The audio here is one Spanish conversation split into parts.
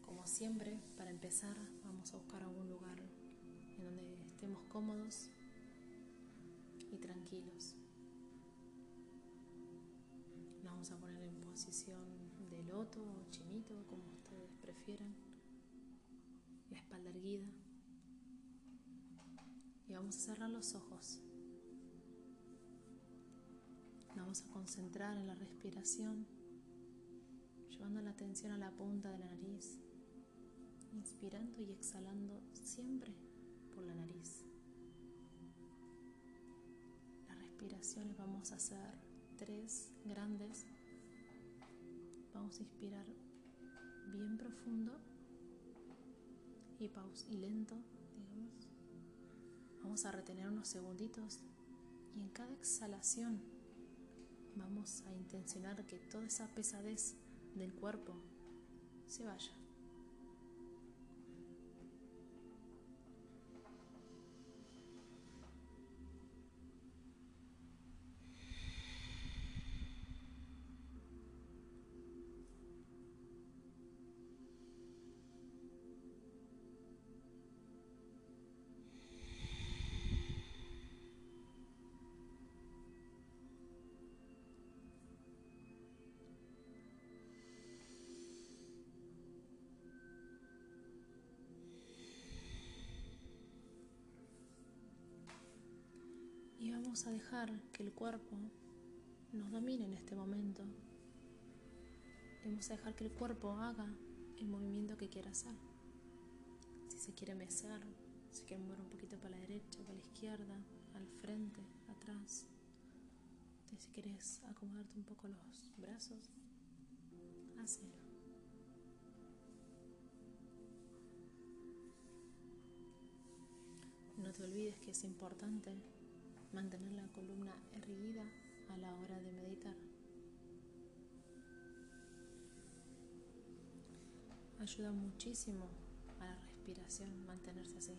Como siempre, para empezar, vamos a buscar algún lugar en donde estemos cómodos y tranquilos. Nos vamos a poner en posición de loto o chinito, como ustedes prefieran, la espalda erguida. Y vamos a cerrar los ojos. Vamos a concentrar en la respiración, llevando la atención a la punta de la nariz, inspirando y exhalando siempre por la nariz. Las respiraciones vamos a hacer tres grandes. Vamos a inspirar bien profundo y, paus y lento, digamos. Vamos a retener unos segunditos y en cada exhalación vamos a intencionar que toda esa pesadez del cuerpo se vaya. Vamos a dejar que el cuerpo nos domine en este momento. Vamos a dejar que el cuerpo haga el movimiento que quiera hacer. Si se quiere mesar, si quiere mover un poquito para la derecha, para la izquierda, al frente, atrás. si quieres acomodarte un poco los brazos, hazlo. No te olvides que es importante mantener la columna erguida a la hora de meditar. Ayuda muchísimo a la respiración mantenerse así.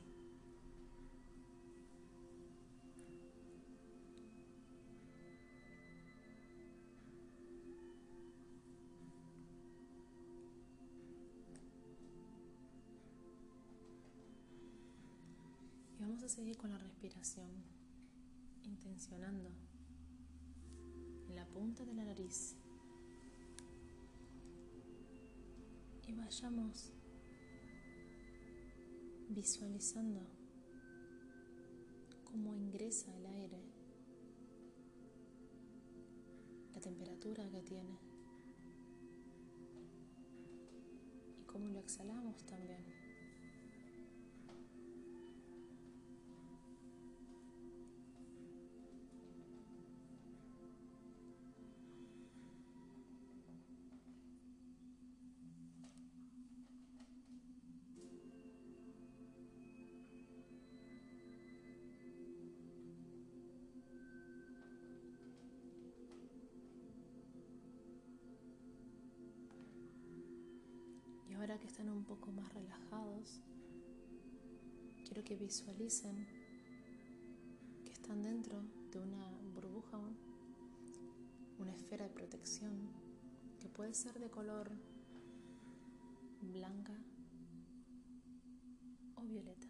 Y vamos a seguir con la respiración intencionando en la punta de la nariz y vayamos visualizando cómo ingresa el aire, la temperatura que tiene y cómo lo exhalamos también. Poco más relajados, quiero que visualicen que están dentro de una burbuja, una esfera de protección que puede ser de color blanca o violeta.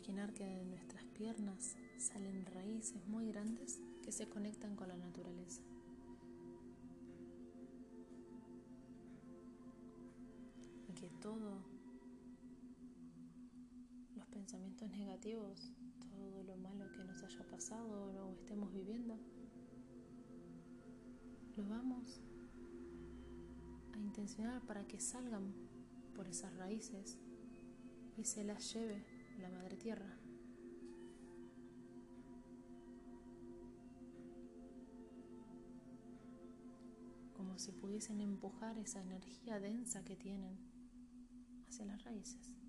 Imaginar que de nuestras piernas salen raíces muy grandes que se conectan con la naturaleza. Y que todo los pensamientos negativos, todo lo malo que nos haya pasado o no estemos viviendo, lo vamos a intencionar para que salgan por esas raíces y se las lleve la madre tierra. Como si pudiesen empujar esa energía densa que tienen hacia las raíces.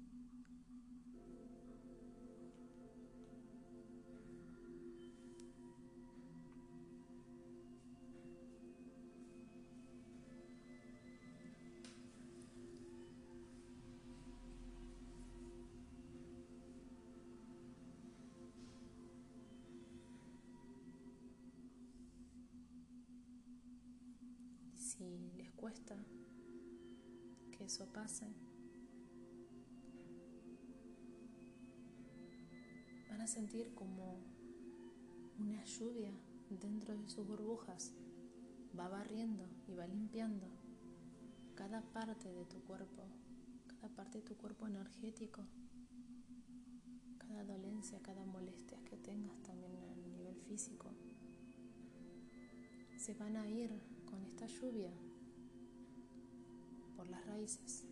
Que eso pase, van a sentir como una lluvia dentro de sus burbujas va barriendo y va limpiando cada parte de tu cuerpo, cada parte de tu cuerpo energético, cada dolencia, cada molestia que tengas también a nivel físico. Se van a ir con esta lluvia raíces.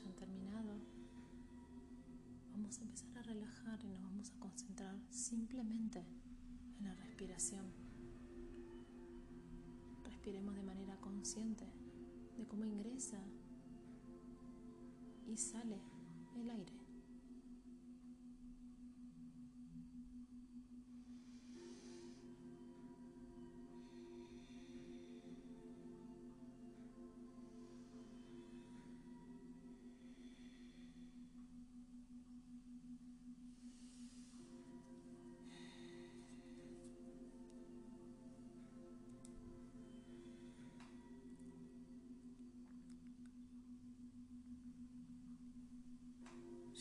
Hayan terminado, vamos a empezar a relajar y nos vamos a concentrar simplemente en la respiración. Respiremos de manera consciente de cómo ingresa y sale el aire.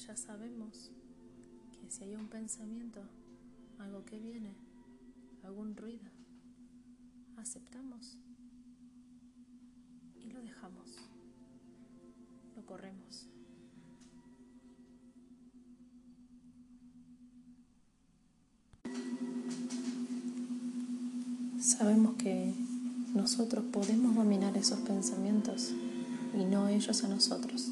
Ya sabemos que si hay un pensamiento, algo que viene, algún ruido, aceptamos y lo dejamos, lo corremos. Sabemos que nosotros podemos dominar esos pensamientos y no ellos a nosotros.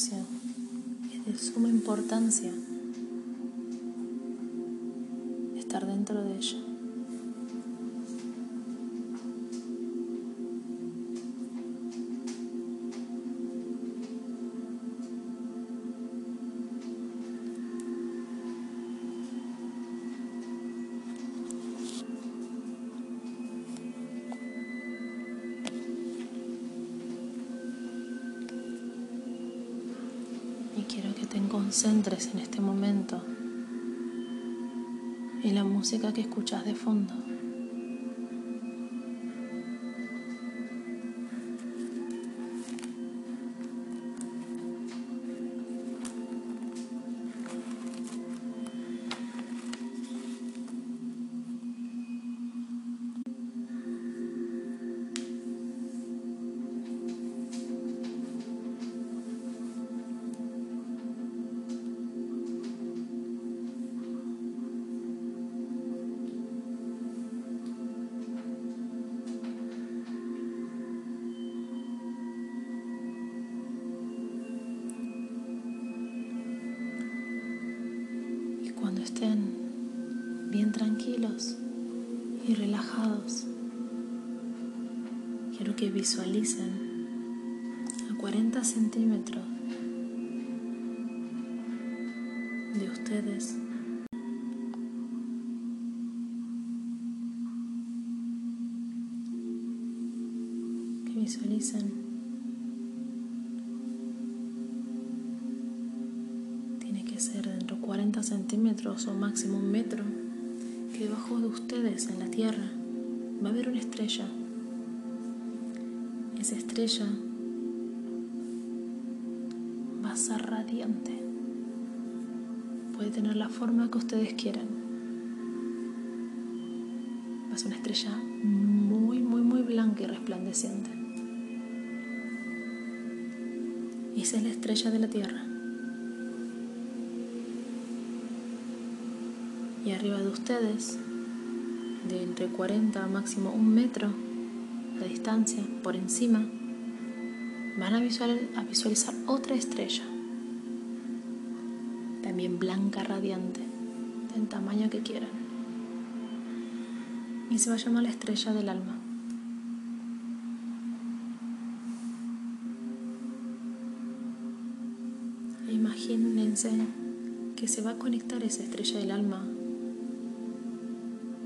Es de suma importancia concentres en este momento en la música que escuchas de fondo. Visualicen a 40 centímetros de ustedes que visualicen 50 centímetros o máximo un metro, que debajo de ustedes en la Tierra va a haber una estrella. Esa estrella va a ser radiante. Puede tener la forma que ustedes quieran. Va a ser una estrella muy, muy, muy blanca y resplandeciente. Esa es la estrella de la Tierra. Y arriba de ustedes, de entre 40 a máximo un metro distancia, por encima, van a visualizar otra estrella, también blanca, radiante, del tamaño que quieran. Y se va a llamar la estrella del alma. Imagínense que se va a conectar esa estrella del alma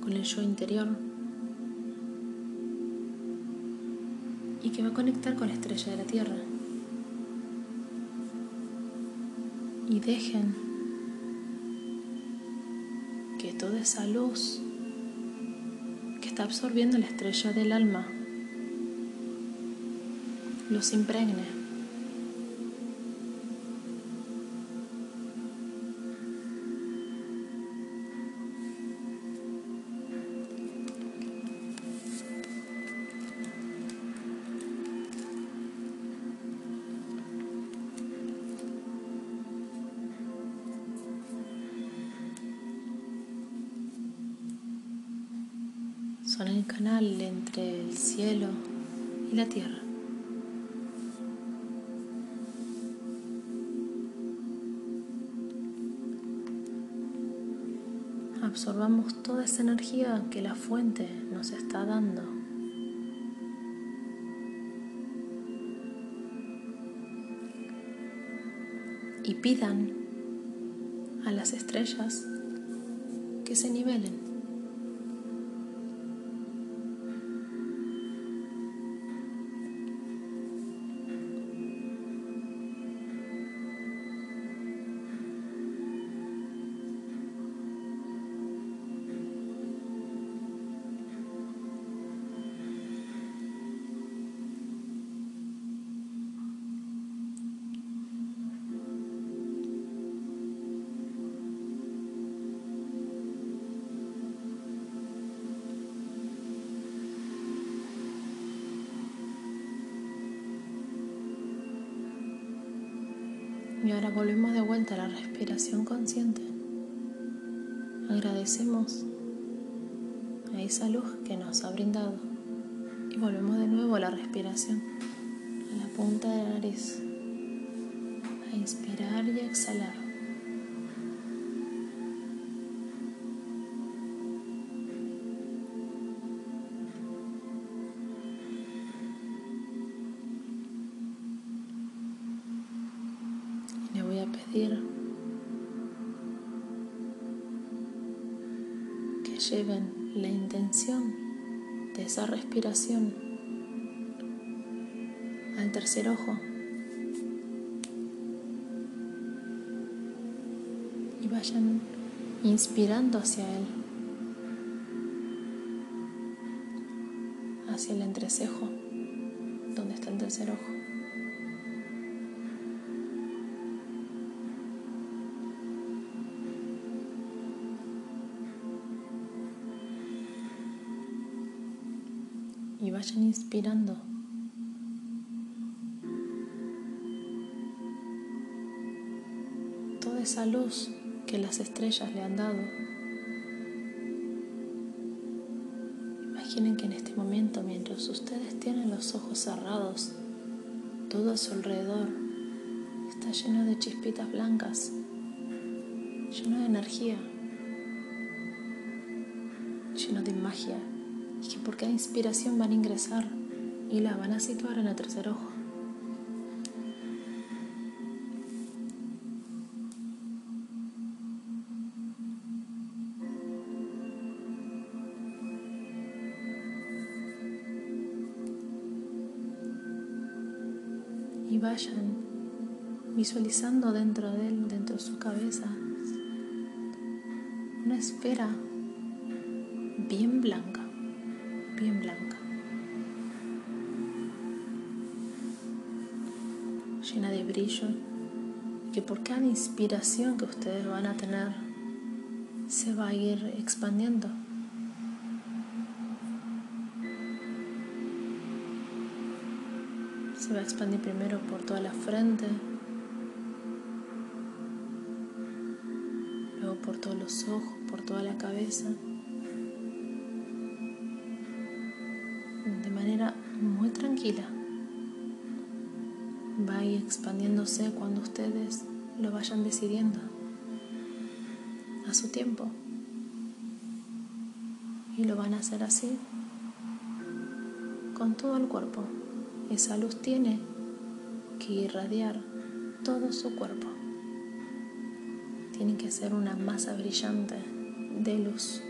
con el yo interior que va a conectar con la estrella de la Tierra. Y dejen que toda esa luz que está absorbiendo la estrella del alma los impregne. Son el canal entre el cielo y la tierra. Absorbamos toda esa energía que la fuente nos está dando. Y pidan a las estrellas que se nivelen. Y ahora volvemos de vuelta a la respiración consciente. Agradecemos a esa luz que nos ha brindado. Y volvemos de nuevo a la respiración, a la punta de la nariz. A inspirar y exhalar. Que lleven la intención de esa respiración al tercer ojo y vayan inspirando hacia él, hacia el entrecejo, donde está el tercer ojo. Vayan inspirando. Toda esa luz que las estrellas le han dado. Imaginen que en este momento, mientras ustedes tienen los ojos cerrados, todo a su alrededor está lleno de chispitas blancas, lleno de energía, y que por cada inspiración van a ingresar y la van a situar en el tercer ojo. Y vayan visualizando dentro de él, dentro de su cabeza, una esfera bien blanca, brillo, que por cada inspiración que ustedes van a tener se va a ir expandiendo. Se va a expandir primero por toda la frente, luego por todos los ojos, por toda la cabeza, expandiéndose cuando ustedes lo vayan decidiendo a su tiempo. Y lo van a hacer así con todo el cuerpo. Esa luz tiene que irradiar todo su cuerpo. Tiene que ser una masa brillante de luz.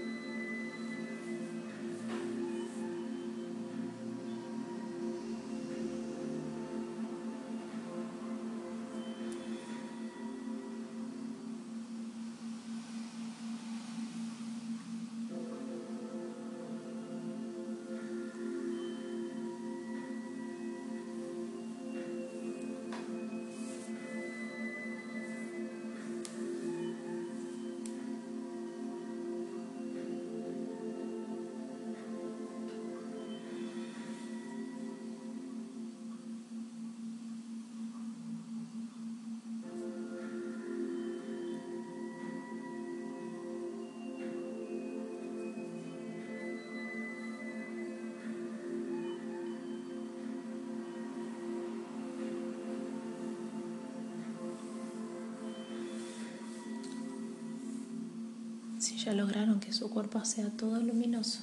Si ya lograron que su cuerpo sea todo luminoso.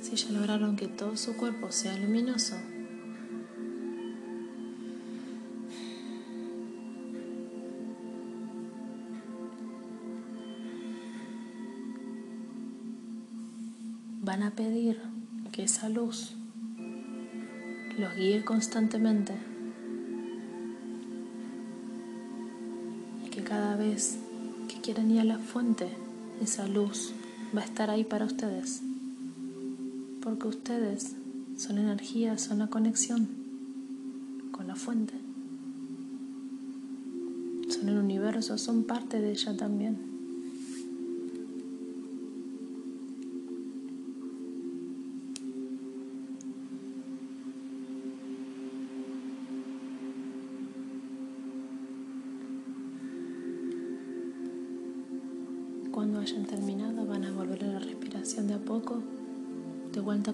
Si ya lograron que todo su cuerpo sea luminoso. Van a pedir que esa luz los guíe constantemente que quieran ir a la fuente, esa luz va a estar ahí para ustedes, porque ustedes son energía, son la conexión con la fuente, son el universo, son parte de ella también.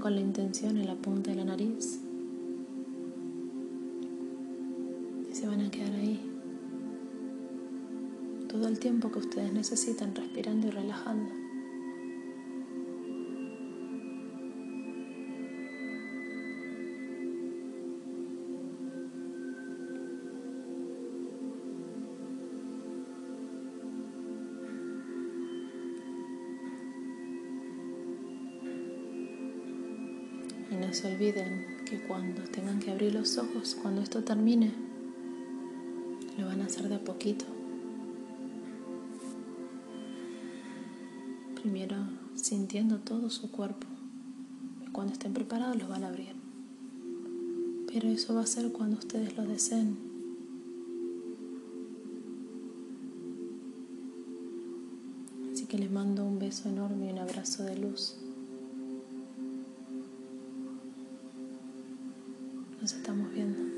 Con la intención en la punta de la nariz. Y se van a quedar ahí todo el tiempo que ustedes necesitan respirando y relajando. Se olviden que cuando tengan que abrir los ojos, cuando esto termine, lo van a hacer de a poquito. Primero sintiendo todo su cuerpo. Y cuando estén preparados los van a abrir. Pero eso va a ser cuando ustedes lo deseen. Así que les mando un beso enorme y un abrazo de luz. Nos estamos viendo.